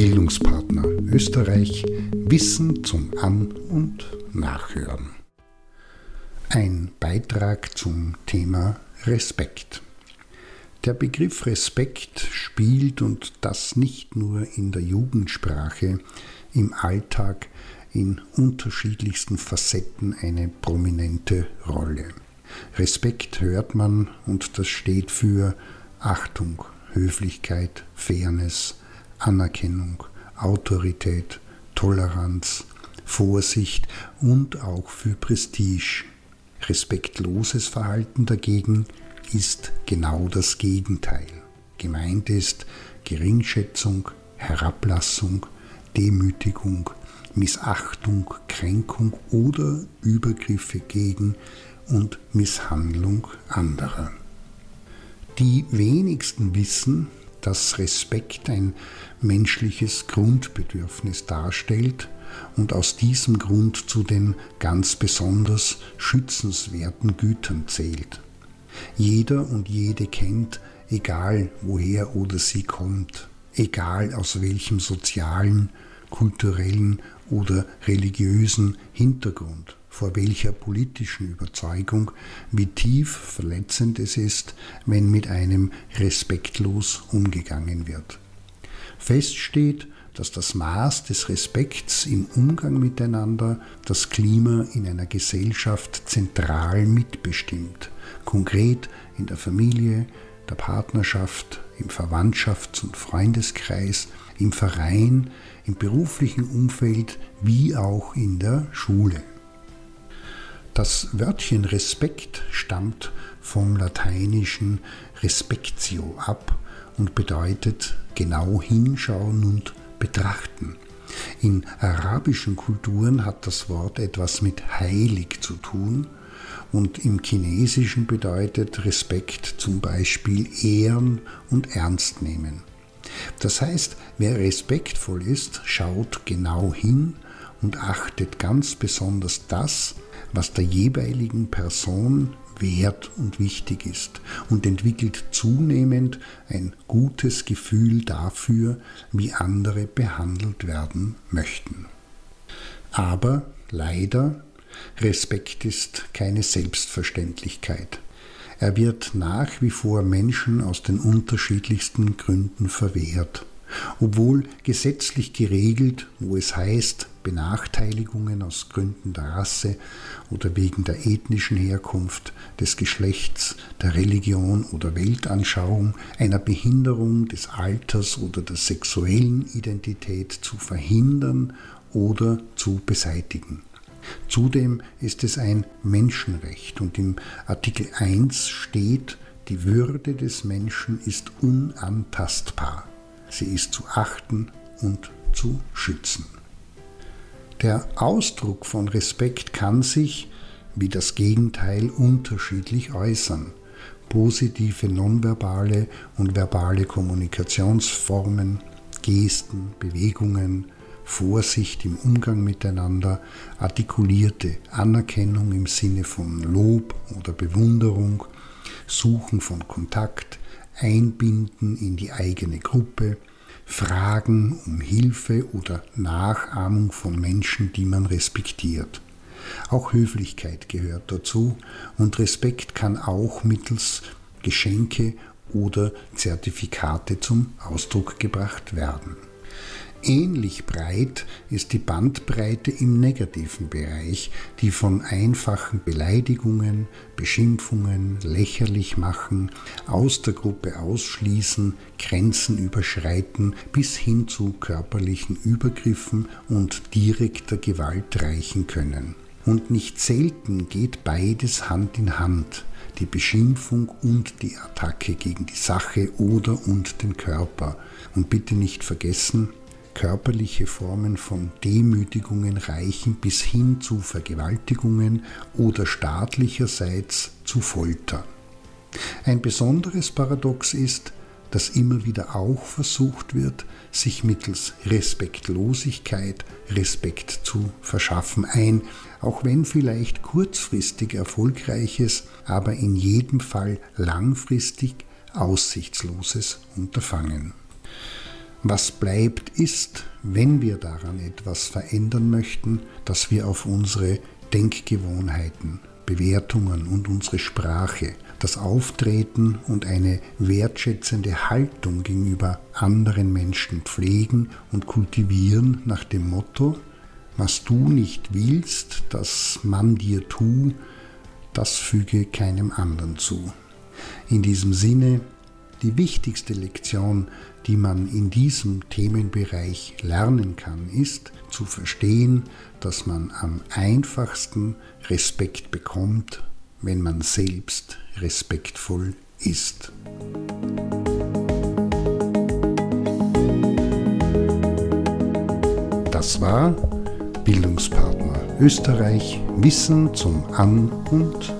Bildungspartner Österreich Wissen zum An- und Nachhören. Ein Beitrag zum Thema Respekt. Der Begriff Respekt spielt und das nicht nur in der Jugendsprache, im Alltag in unterschiedlichsten Facetten eine prominente Rolle. Respekt hört man und das steht für Achtung, Höflichkeit, Fairness, Anerkennung, Autorität, Toleranz, Vorsicht und auch für Prestige. Respektloses Verhalten dagegen ist genau das Gegenteil. Gemeint ist Geringschätzung, Herablassung, Demütigung, Missachtung, Kränkung oder Übergriffe gegen und Misshandlung anderer. Die wenigsten wissen, dass Respekt ein menschliches Grundbedürfnis darstellt und aus diesem Grund zu den ganz besonders schützenswerten Gütern zählt. Jeder und jede kennt, egal woher oder sie kommt, egal aus welchem sozialen, kulturellen oder religiösen Hintergrund, vor welcher politischen Überzeugung, wie tief verletzend es ist, wenn mit einem respektlos umgegangen wird. Fest steht, dass das Maß des Respekts im Umgang miteinander das Klima in einer Gesellschaft zentral mitbestimmt, konkret in der Familie, der Partnerschaft, im Verwandtschafts- und Freundeskreis, im Verein, im beruflichen Umfeld wie auch in der Schule. Das Wörtchen Respekt stammt vom lateinischen respectio ab und bedeutet genau hinschauen und betrachten. In arabischen Kulturen hat das Wort etwas mit heilig zu tun und im Chinesischen bedeutet Respekt zum Beispiel ehren und ernst nehmen. Das heißt, wer respektvoll ist, schaut genau hin und achtet ganz besonders das, was der jeweiligen Person wert und wichtig ist und entwickelt zunehmend ein gutes Gefühl dafür, wie andere behandelt werden möchten. Aber leider, Respekt ist keine Selbstverständlichkeit. Er wird nach wie vor Menschen aus den unterschiedlichsten Gründen verwehrt. Obwohl gesetzlich geregelt, wo es heißt, Benachteiligungen aus Gründen der Rasse oder wegen der ethnischen Herkunft, des Geschlechts, der Religion oder Weltanschauung, einer Behinderung des Alters oder der sexuellen Identität zu verhindern oder zu beseitigen. Zudem ist es ein Menschenrecht und im Artikel 1 steht, die Würde des Menschen ist unantastbar. Sie ist zu achten und zu schützen. Der Ausdruck von Respekt kann sich, wie das Gegenteil, unterschiedlich äußern. Positive nonverbale und verbale Kommunikationsformen, Gesten, Bewegungen, Vorsicht im Umgang miteinander, artikulierte Anerkennung im Sinne von Lob oder Bewunderung, Suchen von Kontakt, Einbinden in die eigene Gruppe, Fragen um Hilfe oder Nachahmung von Menschen, die man respektiert. Auch Höflichkeit gehört dazu und Respekt kann auch mittels Geschenke oder Zertifikate zum Ausdruck gebracht werden. Ähnlich breit ist die Bandbreite im negativen Bereich, die von einfachen Beleidigungen, Beschimpfungen, lächerlich machen, aus der Gruppe ausschließen, Grenzen überschreiten bis hin zu körperlichen Übergriffen und direkter Gewalt reichen können. Und nicht selten geht beides Hand in Hand, die Beschimpfung und die Attacke gegen die Sache oder und den Körper. Und bitte nicht vergessen, Körperliche Formen von Demütigungen reichen bis hin zu Vergewaltigungen oder staatlicherseits zu Folter. Ein besonderes Paradox ist, dass immer wieder auch versucht wird, sich mittels Respektlosigkeit Respekt zu verschaffen. Ein, auch wenn vielleicht kurzfristig erfolgreiches, aber in jedem Fall langfristig aussichtsloses Unterfangen. Was bleibt ist, wenn wir daran etwas verändern möchten, dass wir auf unsere Denkgewohnheiten, Bewertungen und unsere Sprache, das Auftreten und eine wertschätzende Haltung gegenüber anderen Menschen pflegen und kultivieren nach dem Motto, was du nicht willst, dass man dir tu, das füge keinem anderen zu. In diesem Sinne die wichtigste Lektion, die man in diesem Themenbereich lernen kann, ist zu verstehen, dass man am einfachsten Respekt bekommt, wenn man selbst respektvoll ist. Das war Bildungspartner Österreich Wissen zum An- und